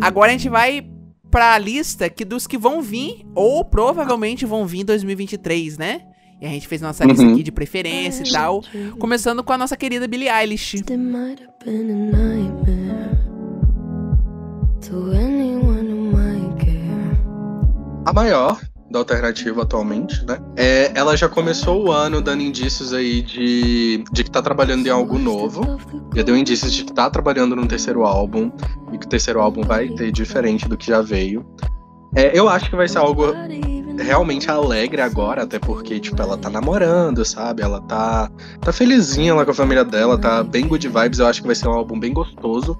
Agora a gente vai pra lista que dos que vão vir, ou provavelmente vão vir em 2023, né? E a gente fez nossa lista Uhum. aqui de preferência e tal. Começando com a nossa querida Billie Eilish. A maior da alternativa atualmente, né? É, ela já começou o ano dando indícios aí de, de que tá trabalhando em algo novo. Já deu indícios de que tá trabalhando num terceiro álbum. Que o terceiro álbum vai ter diferente do que já veio. É, eu acho que vai ser algo realmente alegre agora, até porque, tipo, ela tá namorando, sabe? Ela tá, tá felizinha lá com a família dela, tá bem good vibes. Eu acho que vai ser um álbum bem gostoso.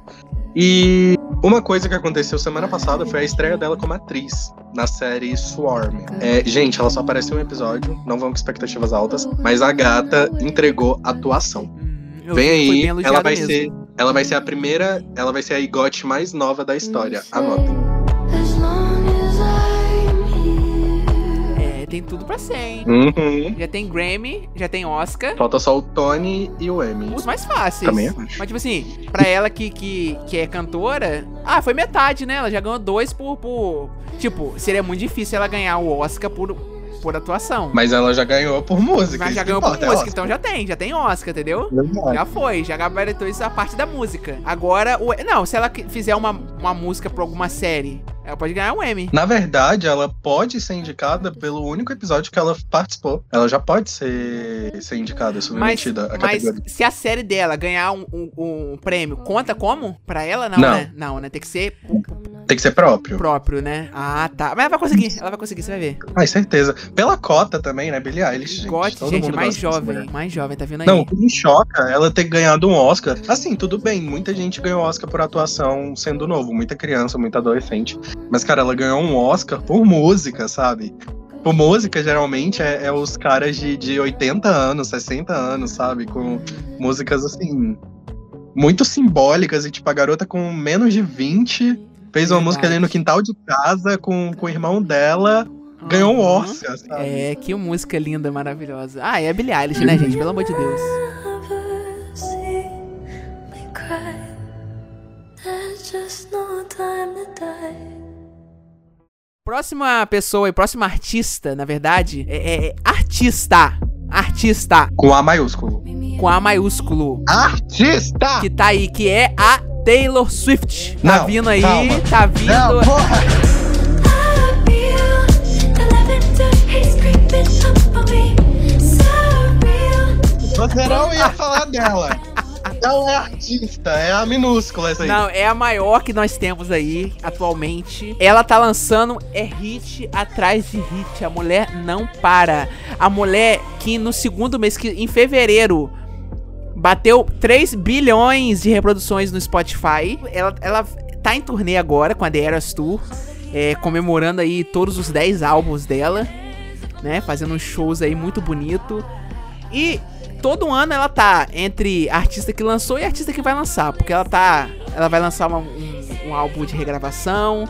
E uma coisa que aconteceu semana passada foi a estreia dela como atriz na série Swarm. É, gente, ela só apareceu um episódio, não vão com expectativas altas, mas a gata entregou atuação. Hum, eu Vem aí, bem ela vai mesmo. ser, ela vai ser a primeira, ela vai ser a igote mais nova da história. Anotem. As long as I'm here. É, tem tudo pra ser, hein? Uhum. Já tem Grammy, já tem Oscar. Falta só o Tony e o Emmy. Os mais fáceis. Também acho. Mas, tipo assim, pra ela que, que, que é cantora, ah, foi metade, né? Ela já ganhou dois por, por. Tipo, seria muito difícil ela ganhar o Oscar por, por atuação. Mas ela já ganhou por música. Mas já ganhou por música, Oscar. então já tem, já tem Oscar, entendeu? Verdade. Já foi, já gabaritou isso a parte da música. Agora, o, não, se ela fizer uma, uma música pra alguma série, ela pode ganhar um Emmy. Na verdade, ela pode ser indicada pelo único episódio que ela participou. Ela já pode ser, ser indicada, Mas, submetida à mas categoria. se a série dela ganhar um, um- um prêmio, conta como? Pra ela, não, Não. né? Não, né? Tem que ser Tem que ser próprio. próprio, né? Ah, tá. Mas ela vai conseguir, ela vai conseguir, você vai ver. Ai, certeza. Pela cota também, né? Billie Eilish, gente. Gote, Todo gente, mundo mais jovem, mais jovem, tá vendo aí? Não, o que me choca ela ter ganhado um Oscar. Assim, tudo bem, muita gente ganhou Oscar por atuação sendo novo, muita criança, muita adolescente. Mas, cara, ela ganhou um Oscar por música, sabe? Por música, geralmente, é, é os caras de, de 80 anos, 60 anos, sabe? Com músicas, assim, muito simbólicas. E, tipo, a garota com menos de 20 fez uma Verdade. música ali no quintal de casa com, com o irmão dela. Ganhou um Aham. Oscar, sabe? É, que música linda, maravilhosa. Ah, é a Billie Eilish, né, gente? Pelo amor de Deus. Próxima pessoa e próxima artista, na verdade, é, é artista. Artista. Com A maiúsculo. Com A maiúsculo. Artista! Que tá aí, que é a Taylor Swift. Tá Não, vindo aí, calma. tá vindo. Não, porra! Você não ia falar dela. Ela é artista, é a minúscula essa aí. Não, é a maior que nós temos aí atualmente. Ela tá lançando é hit atrás de hit. A mulher não para. A mulher que no segundo mês, que em fevereiro, bateu 3 bilhões de reproduções no Spotify. Ela, ela tá em turnê agora com a The Eras Tour, é, comemorando aí todos os 10 álbuns dela, né? Fazendo shows aí muito bonito. E todo ano ela tá entre artista que lançou e artista que vai lançar, porque ela tá, ela vai lançar uma- um, um álbum de regravação,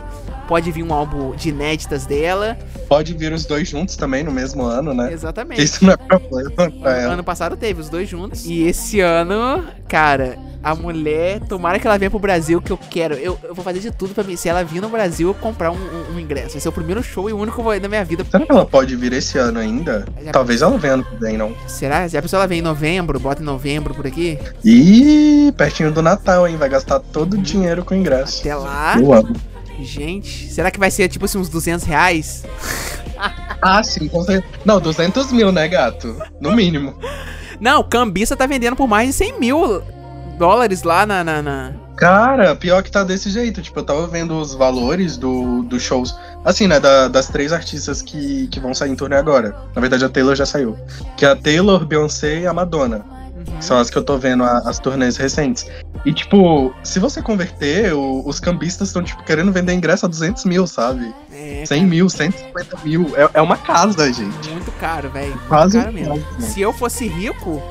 pode vir um álbum de inéditas dela, Pode vir os dois juntos também no mesmo ano, né? exatamente. Isso não é problema pra ela. Ano passado teve os dois juntos. E esse ano, cara, a mulher, tomara que ela venha pro Brasil, que eu quero. Eu, eu vou fazer de tudo pra mim. Se ela vir no Brasil, eu comprar um, um- um ingresso. Vai ser o primeiro show e o único na minha vida. Será que ela pode vir esse ano ainda? Já- Talvez ela venha ano que vem, não. Será? Se a pessoa ela vem em novembro, bota em novembro por aqui, Ih, pertinho do Natal, hein? Vai gastar todo o dinheiro com ingresso. até lá. Eu amo. Gente, será que vai ser tipo assim uns 200 reais? Ah, sim, com certeza. Não, 200 mil, né, gato? No mínimo. Não, cambista tá vendendo por mais de 100 mil dólares lá na. na, na- Cara, pior que tá desse jeito. Tipo, eu tava vendo os valores do, dos shows. Assim, né? da- das três artistas que, que vão sair em turnê agora. Na verdade, a Taylor já saiu. Que é a Taylor, Beyoncé e a Madonna. São as que eu tô vendo, a- as turnês recentes. E, tipo, se você converter, o- os cambistas estão, tipo, querendo vender ingresso a 200 mil, sabe? É, 100 mil, 150 mil. É, é uma casa, gente. muito caro, velho. Quase caro mesmo. casa, né? Se eu fosse rico,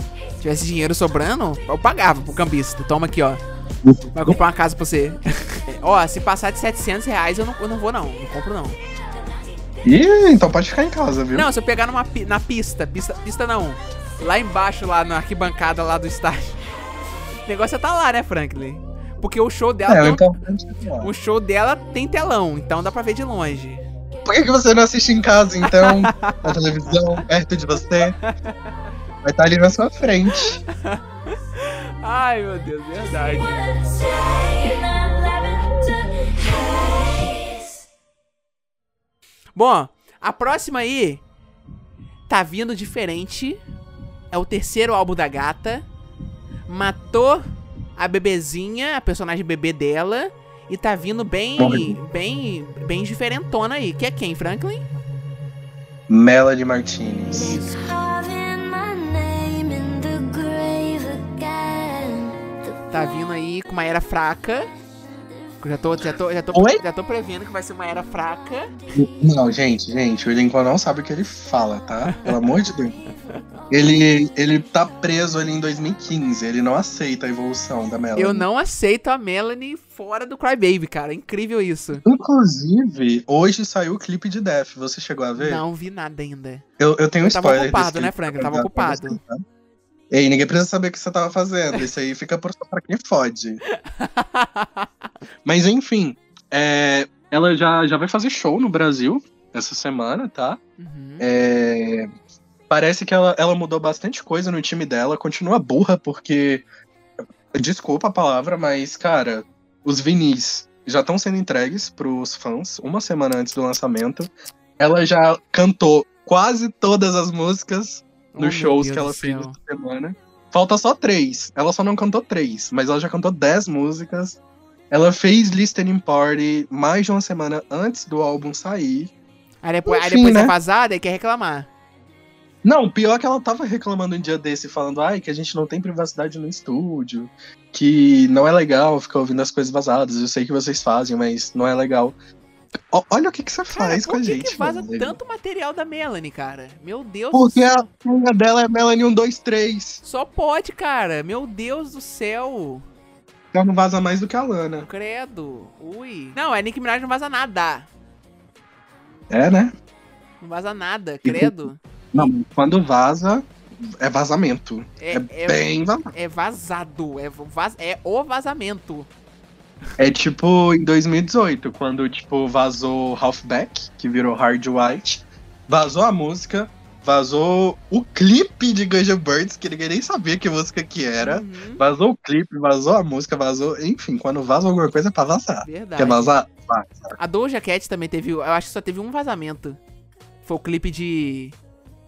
tivesse dinheiro sobrando, eu pagava pro cambista. Toma aqui, ó. Vai comprar uma casa pra você. ó, se passar de 700 reais, eu não, eu não vou, não. Não compro, não. Ih, então pode ficar em casa, viu? Não, se eu pegar numa, na pista, pista, pista não. Lá embaixo, lá na arquibancada lá do estádio. O negócio é tá lá, né, Franklin? Porque o show dela É, o tem, ó. o show dela tem telão, então dá pra ver de longe. Por que, que você não assiste em casa, então? na televisão, perto de você? Vai estar ali na sua frente. Ai, meu Deus, verdade. Bom, a próxima aí tá vindo diferente. É o terceiro álbum da gata. Matou a bebezinha, a personagem bebê dela. E tá vindo bem, Morre. bem, bem diferentona aí. Que é quem, Franklin? Melanie Martinez. Isso. Tá vindo aí com uma era fraca. Já tô, já tô, já tô, Oi? já tô prevendo que vai ser uma era fraca. Não, gente, gente, o Lincoln não sabe o que ele fala, tá? Pelo amor de Deus. Ele, ele tá preso ali em 2015, ele não aceita a evolução da Melanie. Eu não aceito a Melanie fora do Crybaby, cara. Incrível isso. Inclusive, hoje saiu o clipe de Death, você chegou a ver? Não vi nada ainda. Eu, eu tenho um Eu tava spoiler ocupado, desse né, Frank? Eu tava ocupado. você, tá? Ei, ninguém precisa saber o que você tava fazendo. Isso aí fica por pra quem fode. Mas enfim, é, ela já, já vai fazer show no Brasil essa semana, tá? Uhum. É, parece que ela, ela mudou bastante coisa no time dela. Continua burra, porque. Desculpa a palavra, mas, cara, os vinis já estão sendo entregues pros fãs uma semana antes do lançamento. Ela já cantou quase todas as músicas Oh, nos shows Deus que ela fez essa semana. Falta só três. Ela só não cantou três, mas ela já cantou dez músicas. Ela fez listening party mais de uma semana antes do álbum sair. Aí depois, aí Enfim, depois é né? vazada e quer reclamar. Não, pior é que ela tava reclamando um dia desse, falando ai, que a gente não tem privacidade no estúdio, que não é legal ficar ouvindo as coisas vazadas. Eu sei que vocês fazem, mas não é legal. Ó, olha o que, que você faz por com a gente. que vaza mano. tanto material da Melanie, cara? Meu Deus Porque do céu. a senha dela é Melanie 123. Só pode, cara. Meu Deus do céu. Ela não vaza mais do que a Lana. Credo. Ui. Não, é Nick Minaj não vaza nada. É, né? Não vaza nada, credo. Não, quando vaza, é vazamento. É, É, é, bem vazado. é vazado. É, vaz, é o vazamento. É tipo em 2018, quando tipo vazou Halfback, que virou Hard White, vazou a música, vazou o clipe de N' Birds, que ninguém nem sabia que música que era. Uhum, Vazou o clipe, vazou a música, vazou. Enfim, quando vaza alguma coisa é pra vazar. verdade. Quer vazar? Vaza. A Doja Cat também teve. Eu acho que só teve um vazamento. Foi o clipe de.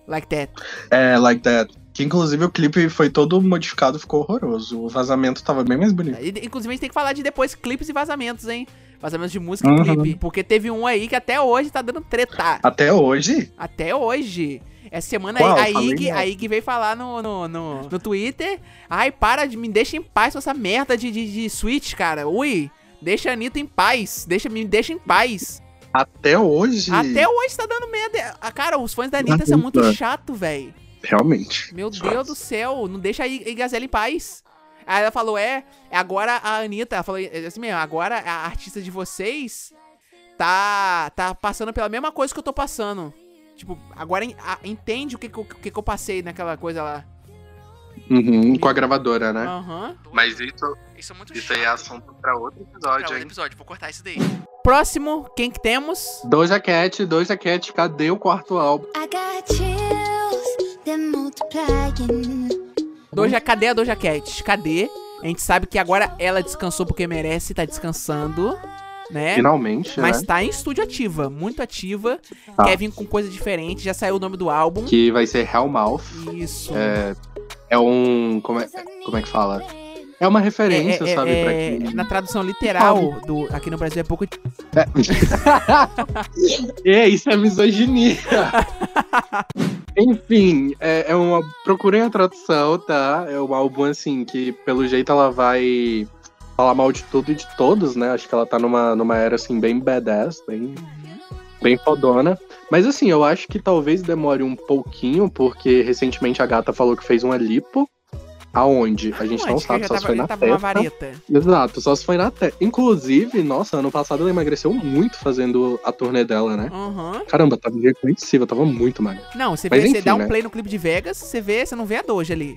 Like That. É, like that. Que inclusive o clipe foi todo modificado, ficou horroroso. O vazamento tava bem mais bonito. E, Inclusive, a gente tem que falar de depois clipes e vazamentos, hein? Vazamentos de música Uhum. e clipe. Porque teve um aí que até hoje tá dando treta. Até hoje, Até hoje. Essa semana Qual? aí, a Ig, a Ig veio falar no, no, no, no Twitter. Ai, para de me deixa em paz com essa merda de, de, de Switch, cara. Ui, deixa a Anitta em paz. Deixa, me deixa em paz. até hoje. Até hoje tá dando merda. Ah, Cara, os fãs da Anitta são muito chato, velho. Realmente. Meu Deus do céu, não deixa a Gazela em paz. Aí ela falou, é, é agora a Anitta, ela falou é, assim mesmo, agora a artista de vocês tá tá passando pela mesma coisa que eu tô passando. Tipo, agora en- a- entende o que que, o que que eu passei naquela coisa lá. Uhum, com a gravadora, né? Aham. Mas isso, Isso é muito isso aí é assunto pra outro episódio, hein? episódio, vou cortar isso daí. Próximo, quem que temos? Doja Cat, Doja Cat, cadê o quarto álbum? I Doja, cadê a Doja Cat? Cadê? A gente sabe que agora ela descansou porque merece, tá descansando, né? Finalmente, Mas né? tá em estúdio ativa, muito ativa. Tá. Quer vir com coisa diferente, já saiu o nome do álbum. Que vai ser Hellmouth. Isso. É, é um. Como é, como é que fala? É uma referência, É, é, sabe? é, pra é, quem. na tradução literal do aqui no Brasil é pouco. É, isso é misoginia. Enfim, é, é uma. Procurem a tradução, tá? É um álbum assim que, pelo jeito, ela vai falar mal de tudo e de todos, né? Acho que ela tá numa, numa era assim, bem badass, bem, bem fodona. Mas assim, eu acho que talvez demore um pouquinho, porque recentemente a gata falou que fez uma lipo. Aonde? A gente não? Que sabe, só se tava, foi já na tava testa. vareta. Exato, só se foi na testa. Inclusive, nossa, ano passado ela emagreceu muito fazendo a turnê dela, né? Aham. Caramba, tava irreconhecível, tava muito magra. Não, você, Mas vê, você enfim, dá um né? play no clipe de Vegas, você vê, você não vê a Doja ali.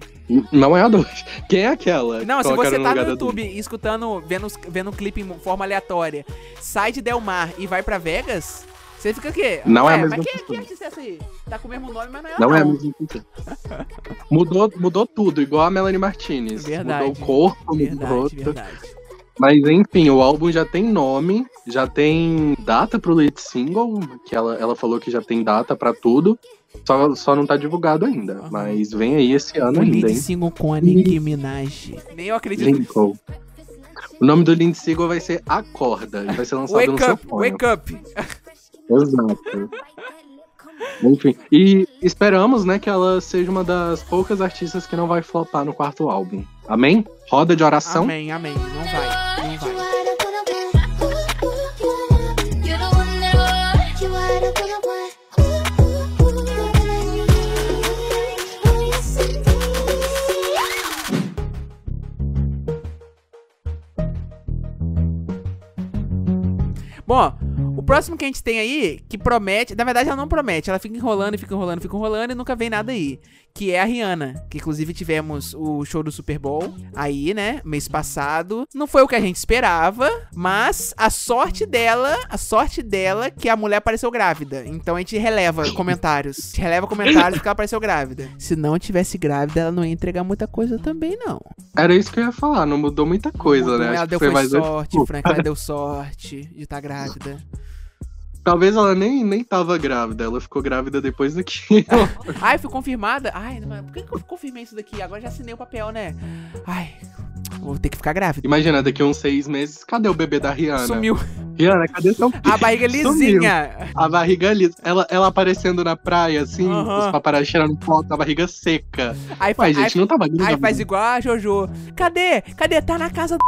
Não é a Doja. Quem é aquela? Não, se você tá no YouTube escutando, vendo, vendo um clipe em forma aleatória, sai de Del Mar e vai pra Vegas, você fica o quê? Não é a Ué, mesma Mas que, pessoa. que artista é essa aí? Tá com o mesmo nome, mas não é Não ela, é a mesma mudou, mudou tudo, igual a Melanie Martinez. Verdade. Mudou o corpo, mudou Verdade, rosto. verdade. Mas enfim, o álbum já tem nome, já tem data pro lead single, que ela, ela falou que já tem data pra tudo. Só, só não tá divulgado ainda. Aham. Mas vem aí esse ano O ainda, lead hein? single com a Nicki Minaj. Nem eu acredito. Lincoln. O nome do lead single vai ser Acorda. Vai ser lançado no Wake seu up, fone. wake up. Exato. Enfim, e esperamos, né, que ela seja uma das poucas artistas que não vai flopar no quarto álbum. Amém? Roda de oração. Amém, amém. Não vai. Próximo que a gente tem aí, que promete, na verdade ela não promete, ela fica enrolando, fica enrolando, fica enrolando e nunca vem nada aí. Que é a Rihanna, que inclusive tivemos o show do Super Bowl aí, né, mês passado. Não foi o que a gente esperava, mas a sorte dela, a sorte dela que a mulher apareceu grávida. Então a gente releva comentários. A gente releva comentários porque ela apareceu grávida. Se não tivesse grávida, ela não ia entregar muita coisa também, não. Era isso que eu ia falar, não mudou muita coisa, Mudou, né? Ela Acho deu que foi sorte, Frank, ela deu sorte de estar grávida. Talvez ela nem, nem tava grávida, ela ficou grávida depois daquilo. Ai, fui confirmada. Ai, mas por que, eu confirmei isso daqui? Agora já assinei o papel, né? Ai, vou ter que ficar grávida. Imagina, daqui uns seis meses, cadê o bebê da Rihanna? Sumiu. Rihanna, cadê seu A barriga Sumiu. lisinha. A barriga lisa. Ela, ela aparecendo na praia, assim, os paparazzi tirando foto, a barriga seca. Aí, Ué, faz, gente, aí, não tava grávida. aí faz igual a Jojo. Cadê? Cadê? Tá na casa do.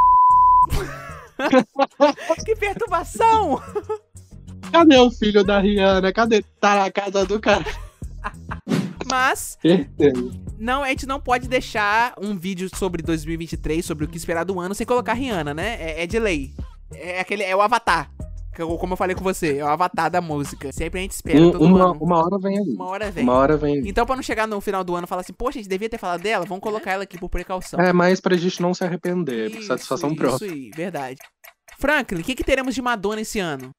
que perturbação! Cadê o filho da Rihanna? Cadê? Tá na casa do cara. Mas não, a gente não pode deixar um vídeo sobre 2023, sobre o que esperar do ano, sem colocar a Rihanna, né? É, é de lei. É aquele, é o Avatar. Como eu falei com você, é o Avatar da música. Sempre a gente espera Um- todo uma, ano. uma hora vem aí. Uma hora vem. Uma hora vem aí. Então, pra não chegar no final do ano e falar assim, poxa, a gente devia ter falado dela, vamos colocar ela aqui por precaução. É, mas pra gente não se arrepender, por Isso, satisfação isso própria. aí, verdade. Franklin, o que, que teremos de Madonna esse ano?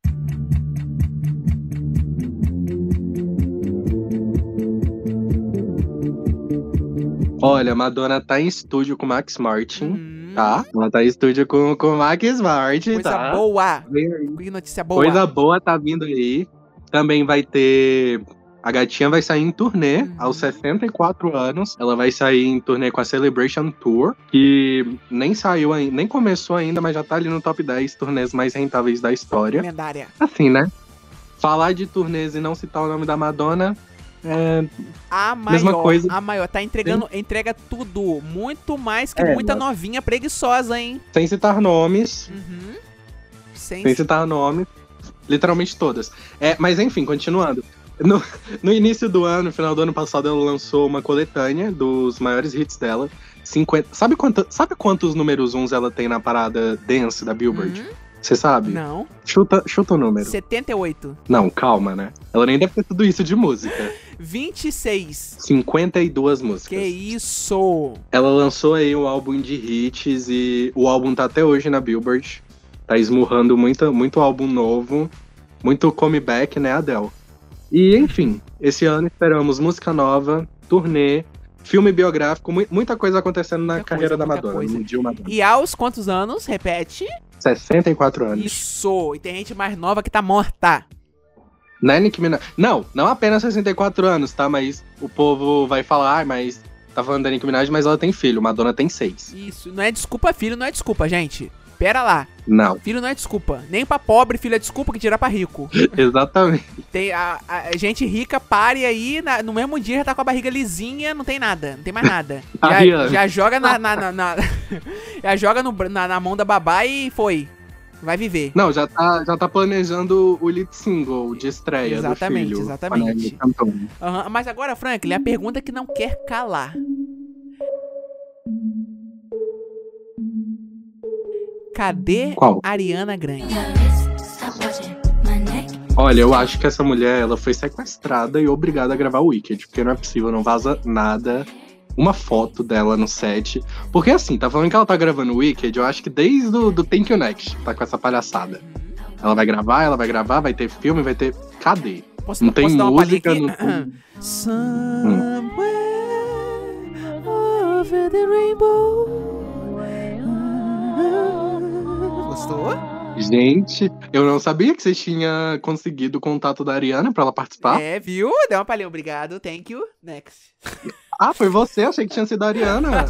Olha, Madonna tá em estúdio com Max Martin, Hum, tá? Ela tá em estúdio com o Max Martin, Coisa tá? boa. Vem aí. Que notícia boa. Coisa boa tá vindo aí. Também vai ter. A gatinha vai sair em turnê Uhum. aos 64 anos. Ela vai sair em turnê com a Celebration Tour, que nem saiu ainda, nem começou ainda, mas já tá ali no top 10 turnês mais rentáveis da história. Lendária. Assim, né? Falar de turnês e não citar o nome da Madonna é. A maior. Mesma coisa. A maior. Tá entregando, entrega tudo. Muito mais que É, muita mas- novinha preguiçosa, hein? Sem citar nomes. Uhum. Sem, Sem citar nomes. Literalmente todas. É, mas enfim, continuando. No, no início do ano, no final do ano passado, ela lançou uma coletânea dos maiores hits dela. 50, sabe, quanta, sabe quantos números uns ela tem na parada dance da Billboard? Uhum. Você sabe? Não. Chuta, chuta o número. 78. Não, calma, né? Ela nem deve ter tudo isso de música. 26. 52 músicas. Que isso? Ela lançou aí um álbum de hits e o álbum tá até hoje na Billboard. Tá esmurrando muito, muito álbum novo, muito comeback, né, Adele? E, enfim, esse ano esperamos música nova, turnê, filme biográfico, mu- muita coisa acontecendo na Muita carreira coisa, da Madonna, coisa. Jill Madonna. E aos quantos anos? Repete. 64 anos. Isso. E tem gente mais nova que tá morta. Né, Nicki Minaj? Não, não apenas 64 anos, tá? Mas o povo vai falar, ah, mas tá falando da Nicki Minaj, mas ela tem filho, Madonna tem seis. Isso. Não é desculpa, filho, não é desculpa, gente. Pera lá. Não, Filho não é desculpa. Nem pra pobre, filho é desculpa que tira pra rico. exatamente. Tem a, a gente rica pare aí, na- no mesmo dia já tá com a barriga lisinha, não tem nada, não tem mais nada. Já, já joga na, na, na- na- já joga no na, na mão da babá e foi. Vai viver. Não, já tá, já tá planejando o lead single de estreia exatamente, do filho. Exatamente, exatamente. Uhum. Mas agora, Franklin, a pergunta é que não quer calar. Cadê Qual? Ariana Grande? Olha, eu acho que essa mulher, ela foi sequestrada e obrigada a gravar o Wicked, porque não é possível, não vaza nada uma foto dela no set. Porque assim, tá falando que ela tá gravando o Wicked, eu acho que desde o do Thank You Next, tá com essa palhaçada. Ela vai gravar, ela vai gravar, vai ter filme, vai ter... Cadê? Posso, Não tem posso dar uma palhinha música, não tem- Somewhere over the rainbow. Gostou? Gente, eu não sabia que você tinha conseguido o contato da Ariana pra ela participar. É, viu? Deu uma palhinha. Obrigado, thank you. Next. Ah, foi você? Achei que tinha sido a Ariana.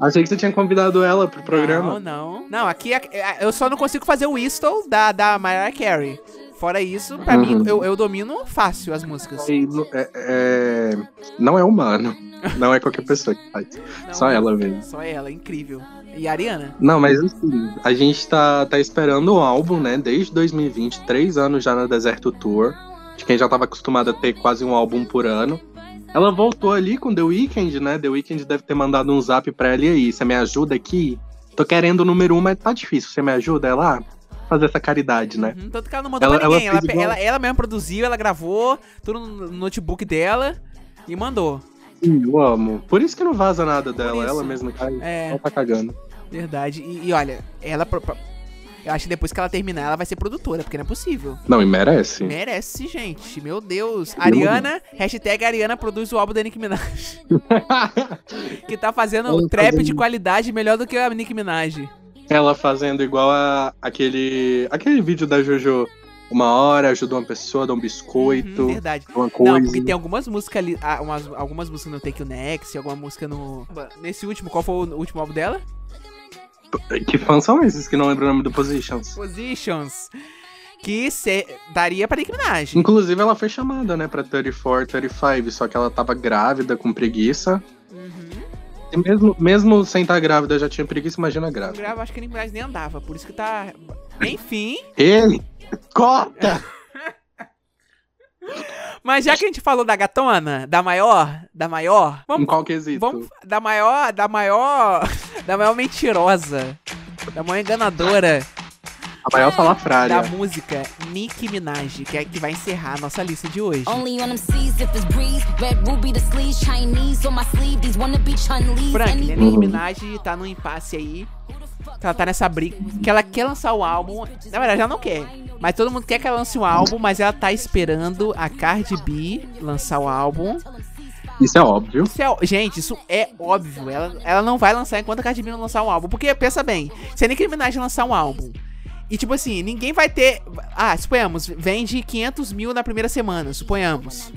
Achei que você tinha convidado ela pro Não, programa. não. Não, aqui é- é- eu só não consigo fazer o whistle da, da Mariah Carey. Fora isso, pra mim, Uhum. eu, eu domino fácil as músicas. E é- é- Não é humano. Não é qualquer pessoa que faz. Não, Só ela mesmo. Só ela, incrível. E a Ariana? Não, mas assim, a gente tá, tá esperando o álbum, né? Desde 2020, três anos já na Deserto Tour. De quem já tava acostumado a ter quase um álbum por ano. Ela voltou ali com The Weeknd, né? The Weeknd deve ter mandado um zap pra ela e aí, você me ajuda aqui? Tô querendo o número um, mas tá difícil. Você me ajuda? Ela, ah, fazer essa caridade, né? Uhum, tanto que ela não mandou Ela- pra ninguém. ela Ela, igual- ela, ela mesma produziu, ela gravou, tudo no notebook dela e mandou. Sim, eu amo. Por isso que não vaza nada dela. isso. Ela mesma cai. É. Ela tá cagando. Verdade. E, e olha, ela. pro- Eu acho que depois que ela terminar, ela vai ser produtora, porque não é possível. Não, e merece. Merece, gente. Meu Deus. Ariana, hashtag Ariana produz o álbum da Nicki Minaj. que tá fazendo Ela trap fazendo- de qualidade melhor do que a Nicki Minaj. Ela fazendo igual a aquele, aquele vídeo da Jojo. Uma hora ajuda uma pessoa, dá um biscoito, Uhum, verdade. uma coisa. Não, porque tem algumas músicas ali, ah, umas- algumas músicas no Take You Next, alguma música no. Nesse último, qual foi o último álbum dela? Que fãs são esses que não lembram o nome do Positions? Positions. Que se... daria pra Nicki Minaj. Inclusive, ela foi chamada, né, pra 34, 35, só que ela tava grávida, com preguiça. Uhum. Mesmo, mesmo sem estar grávida, já tinha preguiça, imagina grávida. gravo, acho que Nicki Minaj nem andava, por isso que tá. Enfim. Ele! Corta! Mas já que a gente falou da gatona, da maior, da maior, Em vamos, qual quesito? vamos da maior, da maior, da maior mentirosa, da maior enganadora A maior salafrária. da música, Nicki Minaj, que é que vai encerrar a nossa lista de hoje. Only on them seas if it's breeze. Red ruby the sleeves, Chinese on my sleeve. These wanna be Chun-Li's. Frank, a Nicki Minaj tá num impasse aí. Que ela tá nessa briga. Que ela quer lançar o álbum. Na verdade, ela não quer. Mas todo mundo quer que ela lance um álbum, mas ela tá esperando a Cardi B lançar o álbum. Isso é óbvio. Isso é gente, isso é óbvio. Ela, ela não vai lançar enquanto a Cardi B não lançar um álbum. Porque, pensa bem, se a Nicki Minaj lançar um álbum. E tipo assim, ninguém vai ter. Ah, suponhamos, vende 500 mil na primeira semana, suponhamos.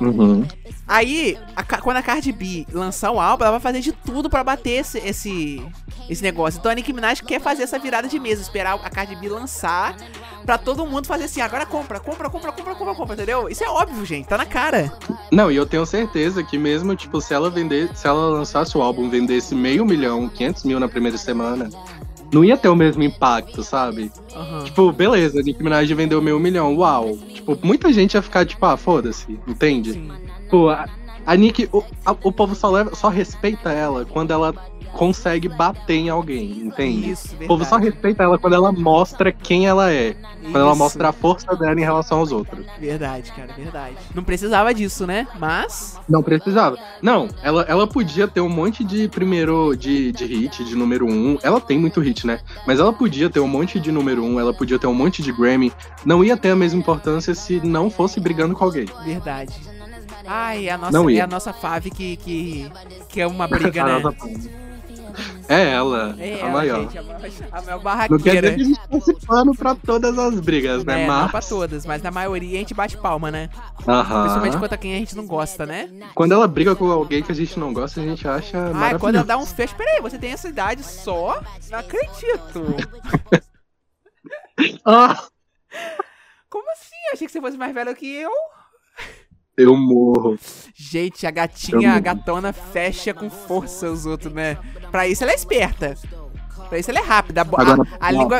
Uhum. Aí, a quando a Cardi B lançar o álbum, ela vai fazer de tudo pra bater esse, esse, esse negócio. Então a Nicki Minaj quer fazer essa virada de mesa, esperar a Cardi B lançar pra todo mundo fazer assim, agora compra, compra, compra, compra, compra, compra, entendeu? Isso é óbvio, gente, tá na cara. Não, e eu tenho certeza que mesmo, tipo, se ela vender, se ela lançasse o álbum, vendesse meio milhão, 500 mil na primeira semana, não ia ter o mesmo impacto, sabe? Aham. Tipo, beleza, Nicki Minaj vendeu meio milhão, uau. Tipo, muita gente ia ficar, tipo, ah, foda-se, entende? Sim. Pô, a, a Nicki, o, a- o povo só, leva, só respeita ela quando ela consegue bater em alguém, entende? Isso, O povo só respeita ela quando ela mostra quem ela é. Quando ela Isso. mostra a força dela em relação aos outros. Verdade, cara, verdade. Não precisava disso, né? Mas. Não precisava. Não, ela, ela podia ter um monte de primeiro de, de hit, de número um. Ela tem muito hit, né? Mas ela podia ter um monte de número um, ela podia ter um monte de Grammy. Não ia ter a mesma importância se não fosse brigando com alguém. Verdade. Ai, é a nossa, Não é ia. a nossa Fave que, que, que é uma briga, né? É ela, É a ela, maior. gente, a maior, a maior Não quer barraqueira. dizer que a gente passe pano pra todas as brigas, né? É, não Mas. pra todas, mas na maioria a gente bate palma, né? Aham. Principalmente contra quem a gente não gosta, né? Quando ela briga com alguém que a gente não gosta, a gente acha. Ai, maravilhoso. quando ela dá um fecho. Peraí, você tem essa idade só? Não acredito. Ah, Como assim? Achei que você fosse mais velho que eu. Eu morro. Gente, a gatinha, a gatona fecha com força os outros, né? Pra isso ela é esperta. Pra isso ela é rápida. A, bo- a- Agora, a língua.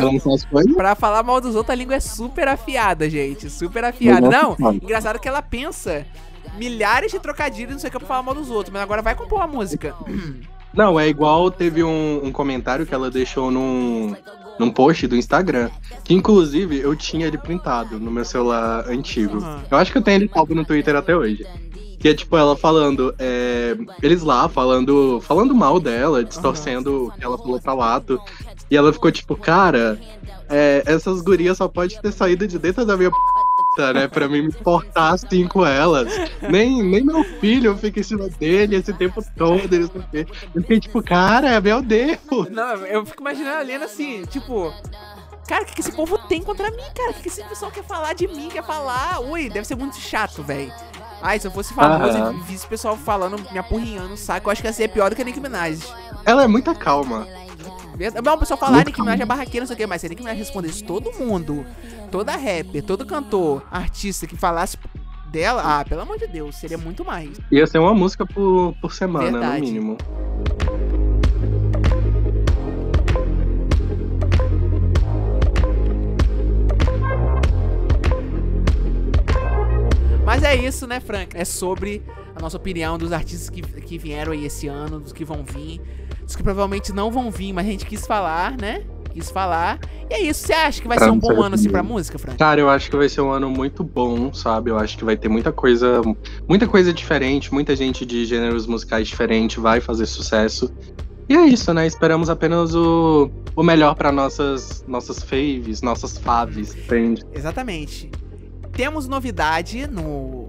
pra falar mal dos outros, a língua é super afiada, gente. Super afiada. Não, fala. engraçado que ela pensa milhares de trocadilhos, não sei o que, pra falar mal dos outros, mas agora vai compor uma música. Não, é igual teve um, um comentário que ela deixou num, num post do Instagram. Que inclusive eu tinha ele printado no meu celular antigo. Uhum. Eu acho que eu tenho ele salvo no Twitter até hoje. Que é tipo ela falando, é, eles lá falando, falando mal dela, distorcendo o que ela falou pra Lato. E ela ficou tipo, cara, é, essas gurias só pode ter saído de dentro da minha p, né? Pra mim me portar assim com elas. Nem, nem meu filho fica em cima dele esse tempo todo, o quê. Eu fiquei tipo, cara, meu Deus! Não, eu fico imaginando a Lena assim, tipo. Cara, o que, que esse povo tem contra mim, cara? O que, que esse pessoal quer falar de mim, quer falar? Ui, deve ser muito chato, velho. Ai, se eu fosse famoso Aham. e visse o pessoal falando, me apurrinhando no saco, eu acho que ia ser pior do que a Nicki Minaj. Ela é muita calma. Não, o pessoal falar, Muito Nicki Minaj é barraqueira, não sei o que, mas se a Nicki Minaj respondesse todo mundo, toda rapper, todo cantor, artista que falasse dela, ah, pelo amor de Deus, seria muito mais. Ia ser uma música por, por semana, Verdade. no mínimo. Mas é isso, né, Frank? É sobre a nossa opinião dos artistas que, que vieram aí esse ano, dos que vão vir, dos que provavelmente não vão vir, mas a gente quis falar, né? Quis falar. E é isso. Você acha que vai Pra ser um bom ano assim pra música, Frank? Cara, eu acho que vai ser um ano muito bom, sabe? Eu acho que vai ter muita coisa, muita coisa diferente, muita gente de gêneros musicais diferentes vai fazer sucesso. E é isso, né? Esperamos apenas o, o melhor pra nossas nossas faves, nossas faves, entende? Exatamente. Temos novidade no,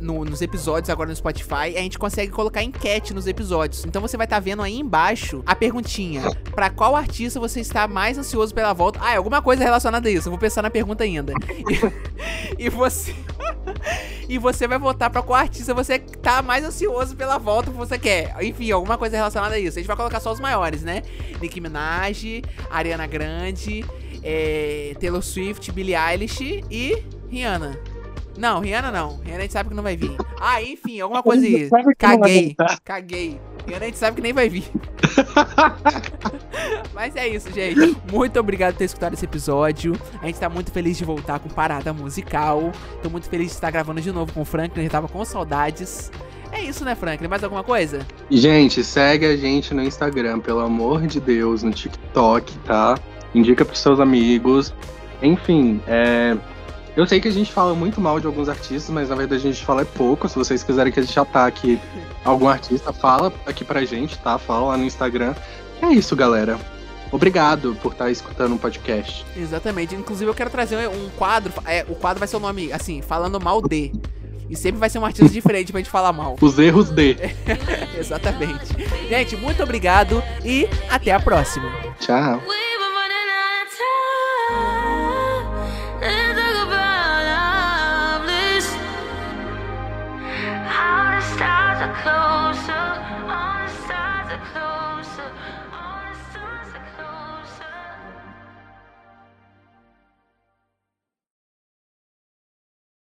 no- nos episódios agora no Spotify. A gente consegue colocar enquete nos episódios. Então você vai estar vendo aí embaixo a perguntinha: Pra qual artista você está mais ansioso pela volta? Ah, é alguma coisa relacionada a isso. Eu vou pensar na pergunta ainda. E, e você. e você vai votar pra qual artista você tá mais ansioso pela volta que você quer. Enfim, alguma coisa relacionada a isso. A gente vai colocar só os maiores, né? Nicki Minaj, Ariana Grande, é, Taylor Swift, Billie Eilish e Rihanna. Não, Rihanna não. Rihanna a gente sabe que não vai vir. Ah, enfim, alguma coisa aí. Caguei. Caguei. Rihanna a gente sabe que nem vai vir. Mas é isso, gente. Muito obrigado por ter escutado esse episódio. A gente tá muito feliz de voltar com parada musical. Tô muito feliz de estar gravando de novo com o Franklin. Já tava com saudades. É isso, né, Franklin? Mais alguma coisa? Gente, segue a gente no Instagram, pelo amor de Deus, no TikTok, tá? Indica pros seus amigos. Enfim, é. Eu sei que a gente fala muito mal de alguns artistas, mas na verdade a gente fala é pouco. Se vocês quiserem que a gente ataque algum artista, fala aqui pra gente, tá? Fala lá no Instagram. É isso, galera. Obrigado por estar escutando o podcast. Exatamente. Inclusive, eu quero trazer um quadro. É, o quadro vai ser o nome, assim, falando mal de. E sempre vai ser um artista diferente pra gente falar mal. Os erros de. Exatamente. Gente, muito obrigado e até a próxima. Tchau.